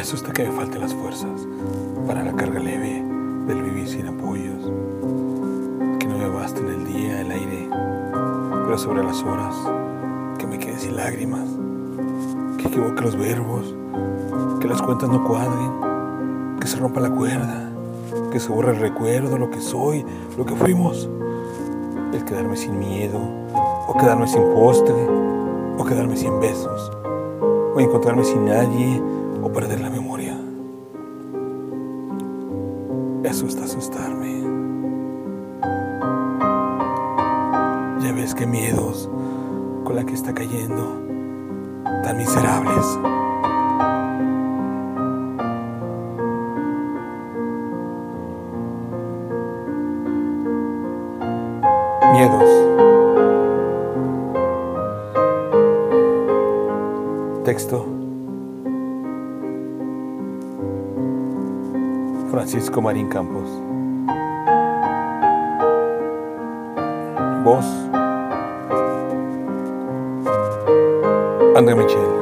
Me asusta que me falten las fuerzas para la carga leve del vivir sin apoyos, que no me baste en el día el aire, pero sobre las horas que me quede sin lágrimas, que equivoque los verbos, que las cuentas no cuadren, que se rompa la cuerda, que se borre el recuerdo, lo que soy, lo que fuimos, el quedarme sin miedo, o quedarme sin postre, o quedarme sin besos, o encontrarme sin nadie, o perder la memoria. Eso está asustarme. Ya ves qué miedos con la que está cayendo, tan miserables. Miedos. Texto. Francisco Marín Campos. Voz. André Michel.